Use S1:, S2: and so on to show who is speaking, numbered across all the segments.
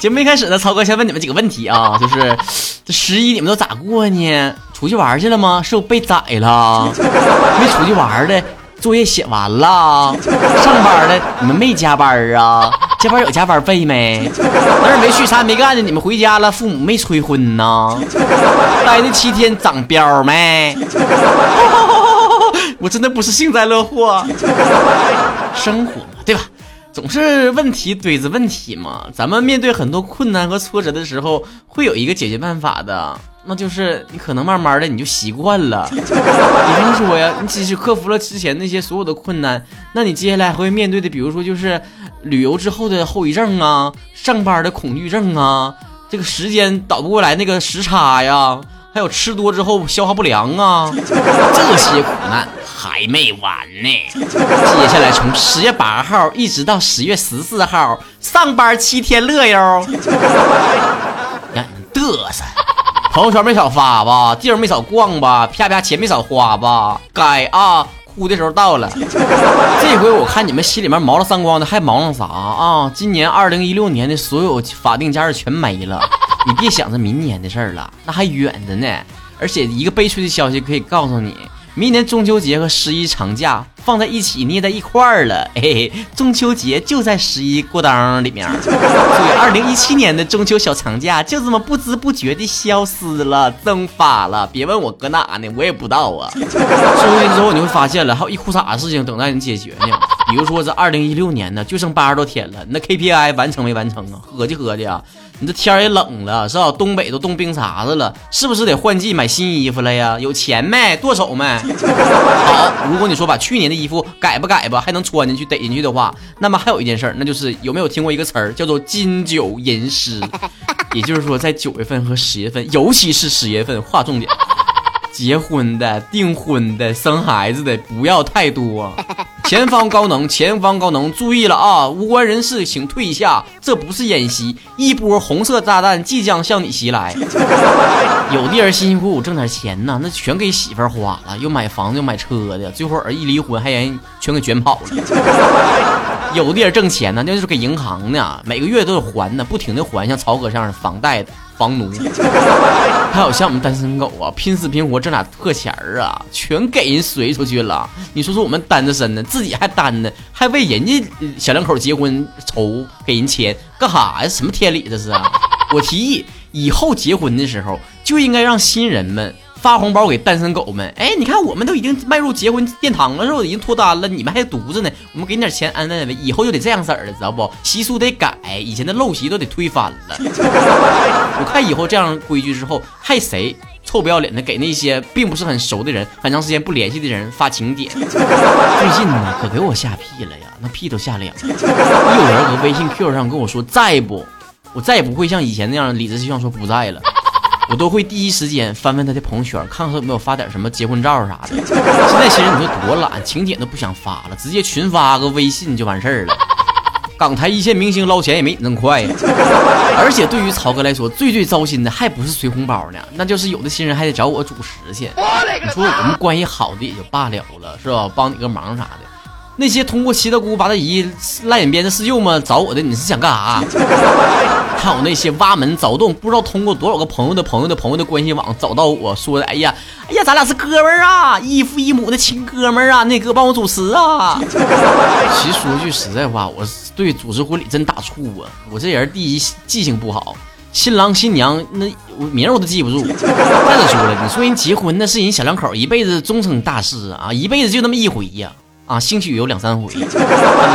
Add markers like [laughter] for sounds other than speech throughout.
S1: 节目一开始呢，曹哥先问你们几个问题啊，[laughs] 就是这十一你们都咋过呢？出去玩去了吗？是不被宰了？没出去玩的，作业写完了？上班的你们没加班啊？加班有加班费没？哪儿没去啥没干的？你们回家了，父母没催婚呢？待那七天长膘没？[laughs] 我真的不是幸灾乐祸，生活？总是问题堆着问题嘛。咱们面对很多困难和挫折的时候，会有一个解决办法的，那就是你可能慢慢的你就习惯了。[laughs] 比方说呀，你即使克服了之前那些所有的困难，那你接下来会面对的，比如说就是旅游之后的后遗症啊，上班的恐惧症啊，这个时间倒不过来那个时差呀，还有吃多之后消化不良啊，[laughs] 这些苦难。还没完呢，接下来从十月八号一直到十月十四号，上班七天乐哟。让 [laughs] 你们嘚瑟，朋友圈没少发吧，地儿没少逛吧，啪啪钱没少花吧，该啊，哭的时候到了。这回我看你们心里面毛了三光的，还忙了啥啊？今年二零一六年的所有法定假日全没了，你别想着明年的事儿了，那还远着呢。而且一个悲催的消息可以告诉你。明年中秋节和十一长假放在一起捏在一块儿了，嘿嘿，中秋节就在十一过当里面，[laughs] 所以二零一七年的中秋小长假就这么不知不觉的消失了，蒸发了。别问我搁哪呢，我也不知道啊。[laughs] 说完之后，你会发现了，还有一裤衩事情等待你解决呢。比如说这二零一六年呢，就剩八十多天了，那 KPI 完成没完成啊？合计合计啊，你这天也冷了，是吧？东北都冻冰碴子了，是不是得换季买新衣服了呀？有钱没？剁手没？[laughs] 好，如果你说把去年的衣服改吧改吧，还能穿进去、逮进去的话，那么还有一件事，那就是有没有听过一个词儿叫做金九银十？也就是说，在九月份和十月份，尤其是十月份，划重点。结婚的、订婚的、生孩子的不要太多。[laughs] 前方高能，前方高能，注意了啊！无关人士请退下，这不是演习，一波红色炸弹即将向你袭来。[laughs] 有的人辛辛苦苦挣点钱呢，那全给媳妇儿花了，又买房子又买车的，最后一离婚还人全给卷跑了。[laughs] 有的人挣钱呢，那就是给银行呢，每个月都得还呢，不停的还，像曹哥这样的房贷的。房奴，[laughs] 还有像我们单身狗啊，拼死拼活挣俩破钱儿啊，全给人随出去了。你说说我们单着身呢，自己还单呢，还为人家小两口结婚愁给人钱干哈呀？什么天理这是？啊我提议以后结婚的时候就应该让新人们。发红包给单身狗们，哎，你看我们都已经迈入结婚殿堂了，是不？已经脱单了，你们还独着呢。我们给你点钱安慰安慰，以后就得这样式儿了，知道不？习俗得改，以前的陋习都得推翻了。[laughs] 我看以后这样规矩之后，还谁臭不要脸的给那些并不是很熟的人、很长时间不联系的人发请柬？最近呢，可给我吓屁了呀，那屁都吓凉了。有人搁微信 Q 上跟我说在不，我再也不会像以前那样理直气壮说不在了。我都会第一时间翻翻他的朋友圈，看看他有没有发点什么结婚照啥的。现在其实你说多懒，请柬都不想发了，直接群发个微信就完事儿了。港台一线明星捞钱也没你那么快呀。而且对于曹哥来说，最最糟心的还不是随红包呢，那就是有的新人还得找我主持去。你说我们关系好的也就罢了了，是吧？帮你个忙啥的。那些通过七大姑八大姨烂眼边的四舅们找我的，你是想干啥？[laughs] 还有那些挖门凿洞，不知道通过多少个朋友的朋友的朋友的关系网找到我说的，哎呀，哎呀，咱俩是哥们儿啊，异父异母的亲哥们儿啊，那哥帮我主持啊。[laughs] 其实说句实在话，我对主持婚礼真打怵啊。我这人第一记性不好，新郎新娘那我名我都记不住。[laughs] 再者说了，你说人结婚那是人小两口一辈子终成大事啊，一辈子就那么一回呀。啊，啊兴许有两三回，[laughs] 你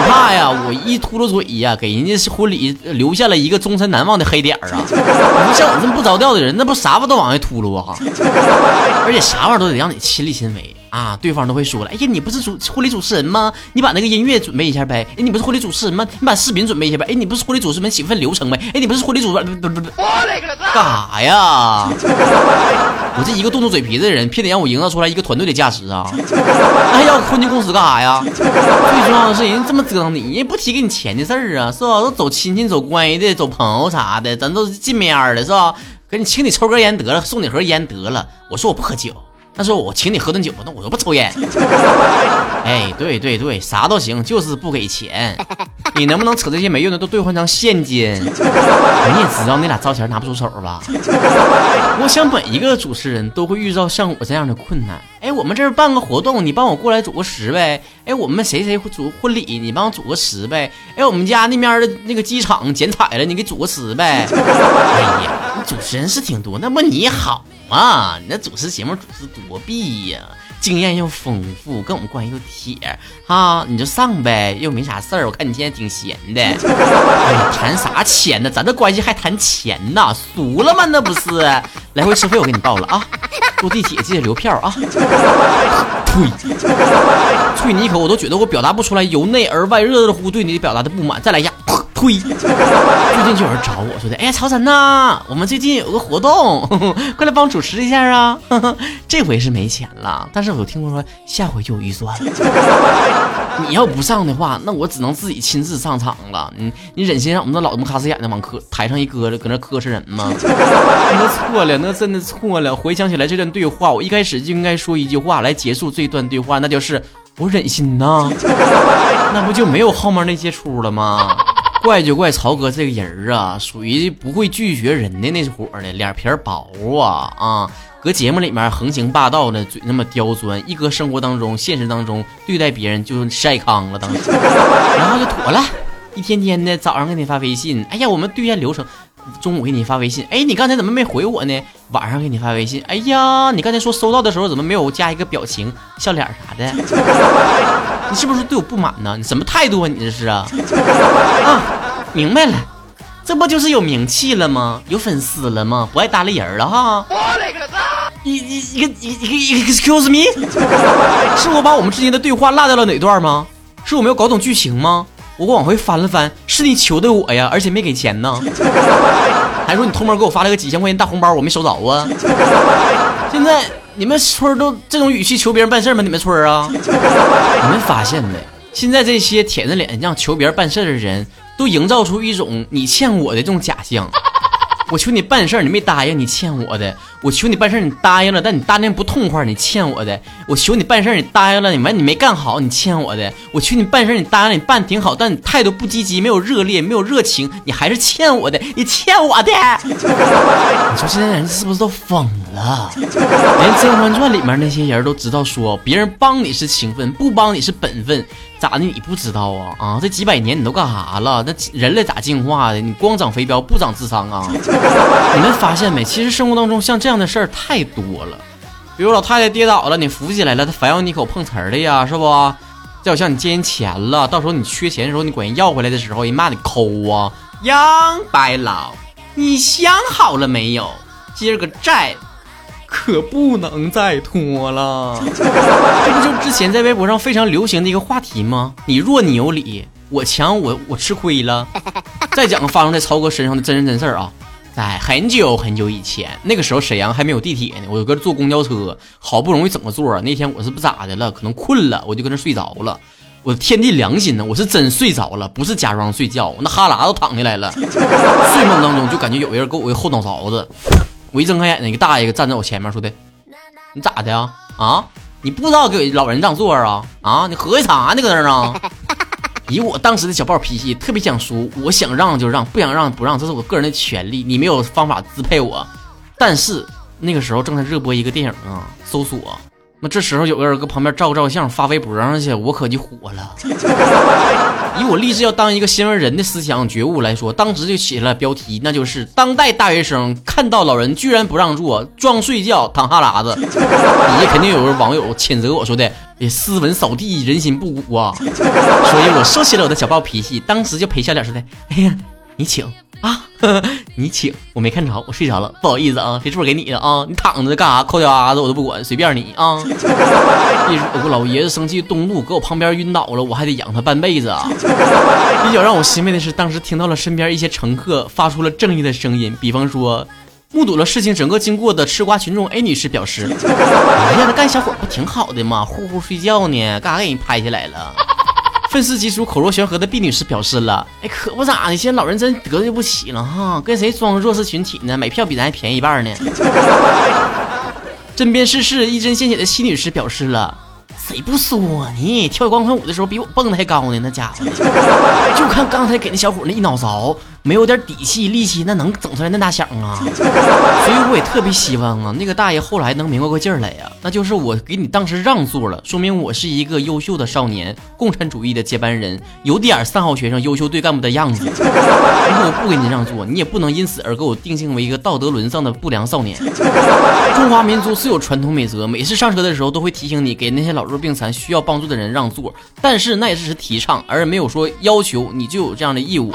S1: 怕呀！我一秃噜嘴呀，给人家婚礼留下了一个终身难忘的黑点儿啊！你像我这么不着调的人，那不啥不都往外秃噜啊！[laughs] 而且啥玩意都得让你亲力亲为啊！对方都会说了，哎呀，你不是主婚礼主持人吗？你把那个音乐准备一下呗！哎，你不是婚礼主持人吗？你把视频准备一下呗！哎，你不是婚礼主持人，写份流程呗！哎，你不是婚礼主持人，不不不，干啥呀？我这一个动动嘴皮子的人，偏得让我营造出来一个团队的价值啊！那还要婚庆公司干啥呀？最重要的是，人这么折腾你，人不提给你钱的事儿啊，是吧？都走亲戚、走关系的、走朋友啥的，咱都是近面的，是吧？给你请你抽根烟得了，送你盒烟得了。我说我不喝酒，那说我请你喝顿酒吧，那我都不抽烟。[laughs] 哎，对对对，啥都行，就是不给钱。你能不能扯这些没用的都兑换成现金？[laughs] 你也知道那俩糟钱拿不出手吧？[laughs] 我想每一个主持人都会遇到像我这样的困难。哎，我们这儿办个活动，你帮我过来组个十呗。哎，我们谁谁组婚礼，你帮我组个十呗。哎，我们家那边的那个机场剪彩了，你给组个十呗。[laughs] 哎呀，主持人是挺多，那不你好吗？你那主持节目主持多弊呀。经验又丰富，跟我们关系又铁哈，你就上呗，又没啥事儿。我看你现在挺闲的，哎呀，谈啥钱呢？咱这关系还谈钱呢？俗了吗？那不是？来回车费我给你报了啊，坐地铁记得留票啊。呸！[laughs] 啐你一口，我都觉得我表达不出来由内而外热热乎对你表达的不满。再来一下。呸！最近就有人找我说的，哎呀，曹晨呐，我们最近有个活动，[laughs] 快来帮主持一下啊！[laughs] 这回是没钱了，但是我听说下回就有预算了。[laughs] 你要不上的话，那我只能自己亲自上场了。你你忍心让我们那老么卡死眼的往磕台上一搁着，搁那磕碜人吗？那错了，那真的错了。回想起来这段对话，我一开始就应该说一句话来结束这段对话，那就是我忍心呐，那不就没有后面那些出了吗？怪就怪曹哥这个人啊，属于不会拒绝人的那伙儿的，脸皮薄啊啊！搁节目里面横行霸道的，嘴那么刁钻，一搁生活当中、现实当中对待别人就晒糠了，当时，[laughs] 然后就妥了，一天天的早上给你发微信，哎呀，我们对一下流程，中午给你发微信，哎，你刚才怎么没回我呢？晚上给你发微信，哎呀，你刚才说收到的时候怎么没有加一个表情、笑脸啥的？你是不是对我不满呢？你什么态度啊？你这是啊？[laughs] 啊，明白了，这不就是有名气了吗？有粉丝了吗？不爱搭理人了哈？我勒个擦！一一一个一一个 excuse me，[laughs] 是我把我们之间的对话落掉了哪段吗？是我没有搞懂剧情吗？我往回翻了翻，是你求的我呀，而且没给钱呢，还说你偷摸给我发了个几千块钱大红包，我没收着啊。[laughs] 现在。你们村都这种语气求别人办事吗？你们村啊？[laughs] 你们发现没？现在这些舔着脸让求别人办事的人，都营造出一种你欠我的这种假象。我求你办事儿，你没答应，你欠我的；我求你办事儿，你答应了，但你答应不痛快，你欠我的；我求你办事儿，你答应了，你完你没干好，你欠我的；我求你办事儿，你答应了，你办挺好，但你态度不积极，没有热烈，没有热情，你还是欠我的，你欠我的。[laughs] 你说现在人是不是都疯了？[laughs] 连《甄嬛传》里面那些人都知道说，别人帮你是情分，不帮你是本分。咋的？你不知道啊？啊，这几百年你都干啥了？那人类咋进化的？你光长肥膘不长智商啊？[laughs] 你们发现没？其实生活当中像这样的事儿太多了。比如老太太跌倒了，你扶起来了，她反要你一口碰瓷儿的呀，是不？再有像你借人钱了，到时候你缺钱的时候，你管人要回来的时候，人骂你抠啊。杨白老，你想好了没有？今儿个债。可不能再拖了，这不就之前在微博上非常流行的一个话题吗？你弱你有理，我强我我吃亏了。再讲个发生在曹哥身上的真人真事儿啊，在很久很久以前，那个时候沈阳还没有地铁呢，我搁这坐公交车，好不容易整个座那天我是不咋的了，可能困了，我就搁那睡着了。我的天地良心呢，我是真睡着了，不是假装睡觉，我那哈喇都淌下来了。[laughs] 睡梦当中就感觉有人给我个后脑勺子。我一睁开眼，那个大爷站在我前面，说的：“你咋的呀？啊，你不知道给老人让座啊？啊，你合计啥呢？搁那呢？”以我当时的小暴脾气，特别想输，我想让就让，不想让不让，这是我个人的权利，你没有方法支配我。但是那个时候正在热播一个电影啊，搜索。那这时候有个人搁旁边照个照相，发微博上去，我可就火了。[laughs] 以我立志要当一个新闻人的思想觉悟来说，当时就写了标题，那就是当代大学生看到老人居然不让座，装睡觉淌哈喇子。[laughs] 底下肯定有个网友谴责我说的，哎，斯文扫地，人心不古啊。[laughs] 所以我收起了我的小暴脾气，当时就赔笑脸说的，哎呀，你请。啊，[laughs] 你请，我没看着，我睡着了，不好意思啊，这座给你的啊，你躺着干啥？抠脚丫子我都不管，随便你啊。[laughs] 一有个老爷子生气动怒，搁我旁边晕倒了，我还得养他半辈子啊。[laughs] 比较让我欣慰的是，当时听到了身边一些乘客发出了正义的声音，比方说，目睹了事情整个经过的吃瓜群众 A 女士表示：“哎呀，那干小伙不挺好的吗？呼呼睡觉呢，干啥给人拍下来了？”愤世嫉俗、口若悬河的毕女士表示了：“哎，可不咋的，现在老人真得罪不起了哈，跟谁装弱势群体呢？买票比咱还便宜一半呢。”针砭时事、一针见血的西女士表示了。谁不说呢？跳广场舞的时候比我蹦的还高呢，那家伙！就看刚才给那小伙那一脑勺，没有点底气、力气，那能整出来那大响啊？[laughs] 所以我也特别希望啊，那个大爷后来能明白过劲儿来呀。那就是我给你当时让座了，说明我是一个优秀的少年，共产主义的接班人，有点三好学生、优秀队干部的样子。[laughs] 如果我不给你让座，你也不能因此而给我定性为一个道德沦丧的不良少年。中华民族是有传统美德，每次上车的时候都会提醒你给那些老弱。病残需要帮助的人让座，但是那也只是提倡，而没有说要求你就有这样的义务。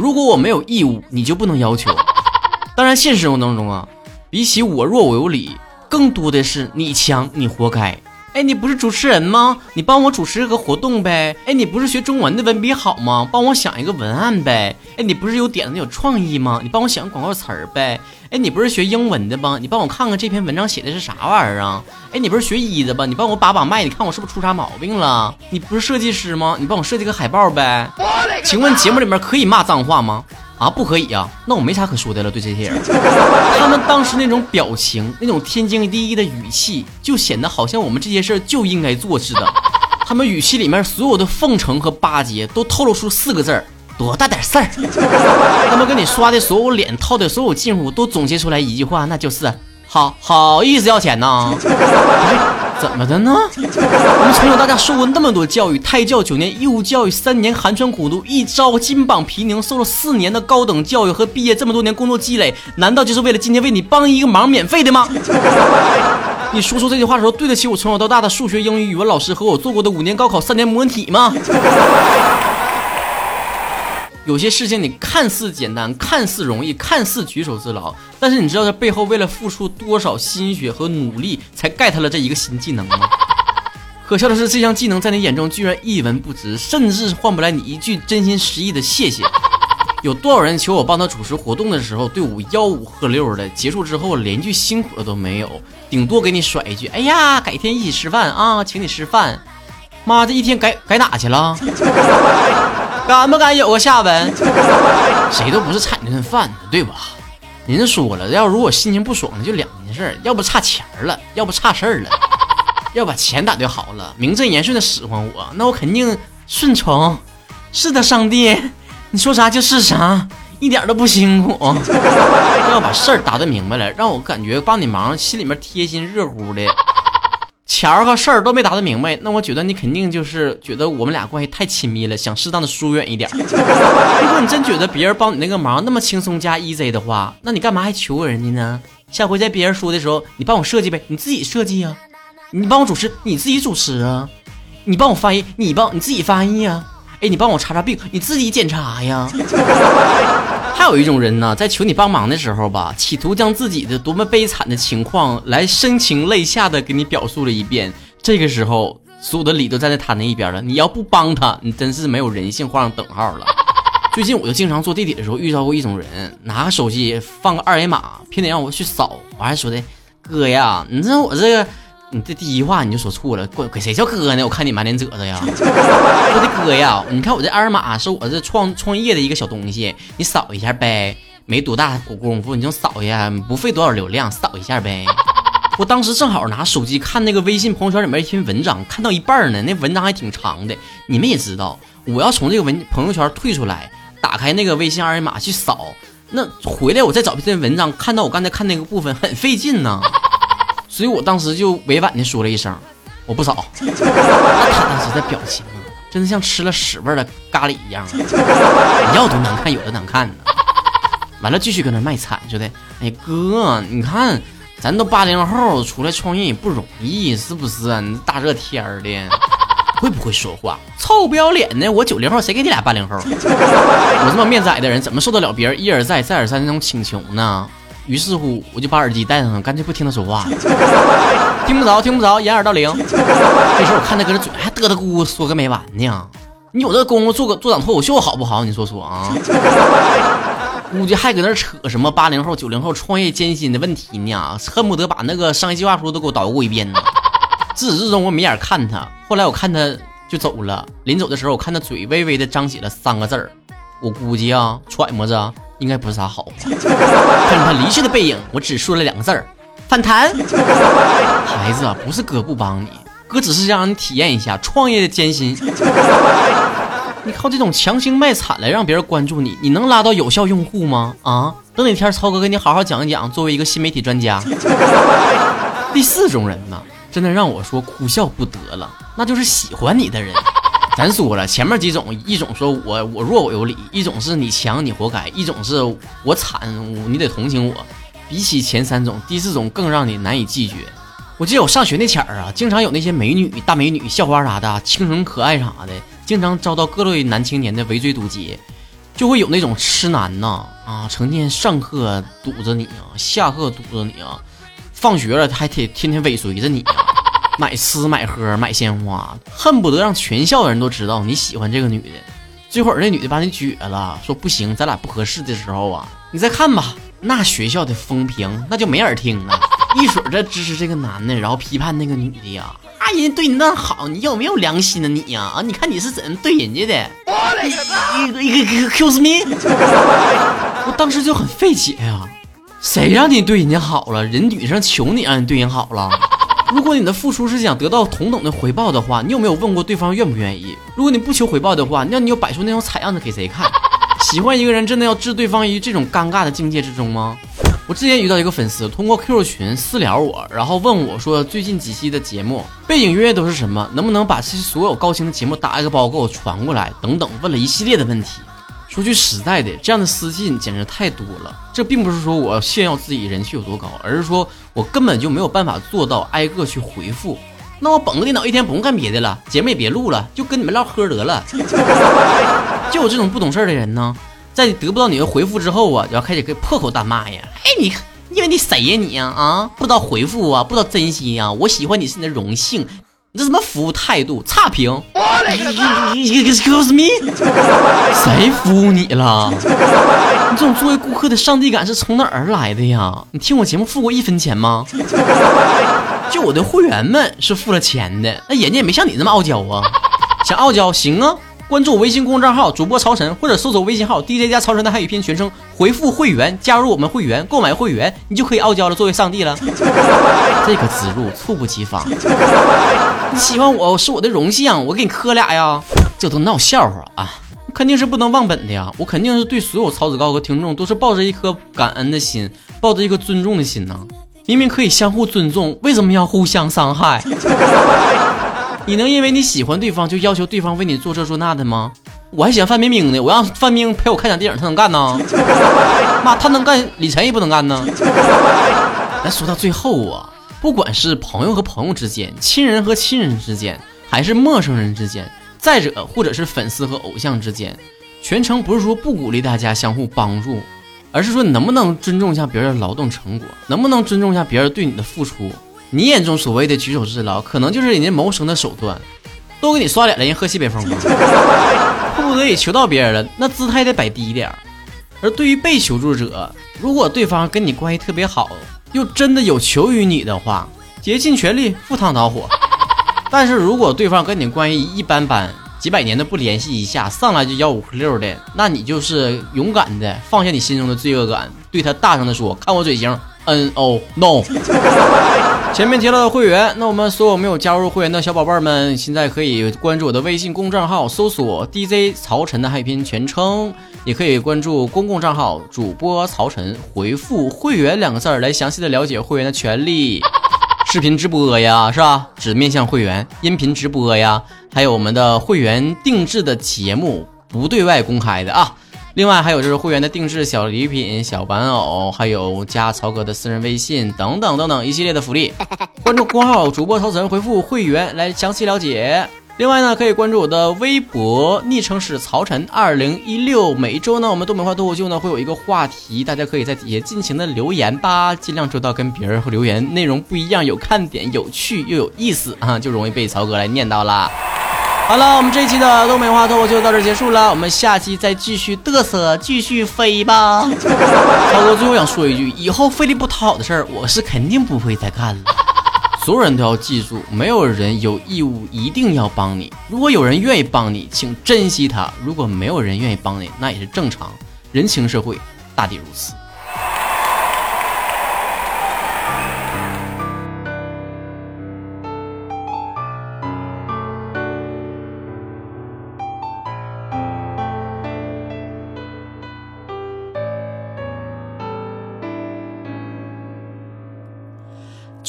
S1: 如果我没有义务，你就不能要求。[laughs] 当然，现实生活当中啊，比起我弱我有理，更多的是你强你活该。哎，你不是主持人吗？你帮我主持个活动呗。哎，你不是学中文的文笔好吗？帮我想一个文案呗。哎，你不是有点子有创意吗？你帮我想个广告词儿呗。哎，你不是学英文的吗？你帮我看看这篇文章写的是啥玩意儿啊？哎，你不是学医的吧？你帮我把把脉，你看我是不是出啥毛病了？你不是设计师吗？你帮我设计个海报呗。请问节目里面可以骂脏话吗？啊，不可以啊，那我没啥可说的了。对这些人，他们当时那种表情，那种天经地义的语气，就显得好像我们这些事儿就应该做似的。他们语气里面所有的奉承和巴结，都透露出四个字儿：多大点事儿。他们跟你刷的所有脸套的所有近乎，都总结出来一句话，那就是好好意思要钱呢。[laughs] 怎么的呢？我们从小到大受过那么多教育，胎教九年，义务教育三年，寒窗苦读一朝，金榜题名，受了四年的高等教育和毕业这么多年工作积累，难道就是为了今天为你帮一个忙免费的吗？[laughs] 你说出这句话的时候，对得起我从小到大的数学、英语、语文老师和我做过的五年高考三年模拟吗？有些事情你看似简单，看似容易，看似举手之劳，但是你知道这背后为了付出多少心血和努力才 get 了这一个新技能吗？[laughs] 可笑的是，这项技能在你眼中居然一文不值，甚至换不来你一句真心实意的谢谢。[laughs] 有多少人求我帮他主持活动的时候，队伍吆五喝六的，结束之后连句辛苦的都没有，顶多给你甩一句：“哎呀，改天一起吃饭啊，请你吃饭。”妈，这一天改改哪去了？[laughs] 敢不敢有个下文？[laughs] 谁都不是差你那顿饭的，对吧？您说了，要如果心情不爽的，就两件事：要不差钱了，要不差事儿了。[laughs] 要把钱打就好了，名正言顺的使唤我，那我肯定顺从。是的，上帝，你说啥就是啥，一点都不辛苦。[laughs] 要把事儿打得明白了，让我感觉帮你忙，心里面贴心热乎的。钱儿和事儿都没答得明白，那我觉得你肯定就是觉得我们俩关系太亲密了，想适当的疏远一点。如果你真觉得别人帮你那个忙那么轻松加 easy 的话，那你干嘛还求人家呢？下回在别人说的时候，你帮我设计呗，你自己设计呀；你帮我主持，你自己主持啊；你帮我翻译，你帮你自己翻译呀。哎，你帮我查查病，你自己检查呀。还有一种人呢，在求你帮忙的时候吧，企图将自己的多么悲惨的情况来深情泪下的给你表述了一遍。这个时候，所有的理都站在他那一边了。你要不帮他，你真是没有人性，画上等号了。[laughs] 最近我就经常坐地铁的时候遇到过一种人，拿个手机放个二维码，偏得让我去扫，我还说的哥呀，你知道我这个。你这第一话你就说错了，管管谁叫哥呢？我看你满脸褶子呀！[laughs] 我的哥呀，你看我这二维码是我这创创业的一个小东西，你扫一下呗，没多大功夫，你就扫一下，不费多少流量，扫一下呗。我当时正好拿手机看那个微信朋友圈里面一篇文章，看到一半呢，那文章还挺长的。你们也知道，我要从这个文朋友圈退出来，打开那个微信二维码去扫，那回来我再找这篇文章，看到我刚才看那个部分很费劲呢。所以我当时就委婉的说了一声，我不扫。[laughs] 他当时的表情啊，真的像吃了屎味的咖喱一样，要多难看有多难看呢。完了继续搁那卖惨，说的，哎哥，你看咱都八零后出来创业也不容易，是不是？你大热天的，会不会说话？臭不要脸的！我九零后，谁给你俩八零后？[laughs] 我这么面窄的人，怎么受得了别人一而再再而三那种请求呢？于是乎，我就把耳机戴上了，干脆不听他说话，[laughs] 听不着，听不着，掩耳盗铃。这时候我看他搁这嘴还嘚嘚咕咕说个没完呢。你有这功夫做个做场脱口秀好不好？你说说啊？估计还搁那扯什么八零后、九零后创业艰辛的问题呢，恨不得把那个商业计划书都给我捣鼓一遍呢。自始至终我没眼看他，后来我看他就走了。临走的时候，我看他嘴微微的张起了三个字儿，我估计啊，揣摩着。应该不是啥好。看着他离去的背影，我只说了两个字儿：反弹。孩子啊，不是哥不帮你，哥只是想让你体验一下创业的艰辛。你靠这种强行卖惨来让别人关注你，你能拉到有效用户吗？啊，等哪天超哥给你好好讲一讲，作为一个新媒体专家。第四种人呢，真的让我说哭笑不得了，那就是喜欢你的人。咱说了，前面几种，一种说我我弱我有理，一种是你强你活该，一种是我惨你得同情我。比起前三种，第四种更让你难以拒绝。我记得我上学那前儿啊，经常有那些美女、大美女、校花啥的，清纯可爱啥的，经常遭到各类男青年的围追堵截，就会有那种痴男呐啊，成天上课堵着你啊，下课堵着你啊，放学了他还得天天尾随着你。啊买吃买喝买鲜花，恨不得让全校的人都知道你喜欢这个女的。这会那女的把你撅了，说不行，咱俩不合适的时候啊，你再看吧。那学校的风评那就没人听了，一水在支持这个男的，然后批判那个女的呀。啊，人家对你那好，你有没有良心呢你呀？啊，你看你是怎么对人家的？一个一个一个 Qs me，[laughs] 我当时就很费解呀。谁让你对人家好了？人女生求你让你对人好了。如果你的付出是想得到同等的回报的话，你有没有问过对方愿不愿意？如果你不求回报的话，那你要摆出那种惨样子给谁看？[laughs] 喜欢一个人真的要置对方于这种尴尬的境界之中吗？我之前遇到一个粉丝通过 QQ 群私聊我，然后问我说最近几期的节目背景音乐都是什么？能不能把这些所有高清的节目打一个包给我传过来？等等，问了一系列的问题。说句实在的，这样的私信简直太多了。这并不是说我炫耀自己人气有多高，而是说我根本就没有办法做到挨个去回复。那我捧个电脑一天不用干别的了，节目也别录了，[laughs] 就跟你们唠嗑得了。就有这种不懂事的人呢，在得不到你的回复之后啊，就要开始给破口大骂呀！哎，你因为你谁呀你呀啊？不知道回复啊，不知道珍惜呀！我喜欢你是你的荣幸。你这什么服务态度？差评！Excuse me，谁服务你了？你这种作为顾客的上帝感是从哪儿来的呀？你听我节目付过一分钱吗？就我的会员们是付了钱的，那人家也没像你那么傲娇啊。想傲娇行啊。关注我微信公众账号主播曹晨，或者搜索微信号 DJ 加曹晨的汉语拼音全称，回复会员加入我们会员，购买会员，你就可以傲娇了，作为上帝了。这个植入猝不及防，你喜欢我是我的荣幸，我给你磕俩呀，这都闹笑话啊！肯定是不能忘本的呀，我肯定是对所有曹子高和听众都是抱着一颗感恩的心，抱着一颗尊重的心呢。明明可以相互尊重，为什么要互相伤害？[laughs] 你能因为你喜欢对方就要求对方为你做这做那的吗？我还喜欢范冰冰呢，我让范冰冰陪我看场电影，她能干呢？[laughs] 妈，她能干，李晨也不能干呢。那说到最后啊，不管是朋友和朋友之间，亲人和亲人之间，还是陌生人之间，再者或者是粉丝和偶像之间，全程不是说不鼓励大家相互帮助，而是说你能不能尊重一下别人的劳动成果，能不能尊重一下别人对你的付出？你眼中所谓的举手之劳，可能就是人家谋生的手段，都给你刷脸了，人喝西北风吗？迫 [laughs] 不得已求到别人了，那姿态得摆低一点。而对于被求助者，如果对方跟你关系特别好，又真的有求于你的话，竭尽全力赴汤蹈火。[laughs] 但是如果对方跟你关系一般般，几百年的不联系一下，上来就吆五喝六的，那你就是勇敢的放下你心中的罪恶感，对他大声的说：“看我嘴型，N O No。[laughs] ”前面提到的会员，那我们所有没有加入会员的小宝贝们，现在可以关注我的微信公众号，搜索 DJ 曹晨的汉语拼音全称，也可以关注公共账号主播曹晨，回复会员两个字儿来详细的了解会员的权利，[laughs] 视频直播呀，是吧？只面向会员，音频直播呀，还有我们的会员定制的节目，不对外公开的啊。另外还有就是会员的定制小礼品、小玩偶，还有加曹哥的私人微信等等等等一系列的福利。[laughs] 关注公号主播曹晨，回复会员来详细了解。另外呢，可以关注我的微博，昵称是曹晨二零一六。每一周呢，我们东北话脱口秀呢会有一个话题，大家可以在底下尽情的留言吧，尽量做到跟别人留言内容不一样，有看点、有趣又有意思啊，就容易被曹哥来念到啦。好了，我们这一期的东北话脱口秀到这结束了，我们下期再继续嘚瑟，继续飞吧。[laughs] 超哥最后想说一句，以后费力不讨好的事儿，我是肯定不会再干了。[laughs] 所有人都要记住，没有人有义务一定要帮你。如果有人愿意帮你，请珍惜他；如果没有人愿意帮你，那也是正常。人情社会，大抵如此。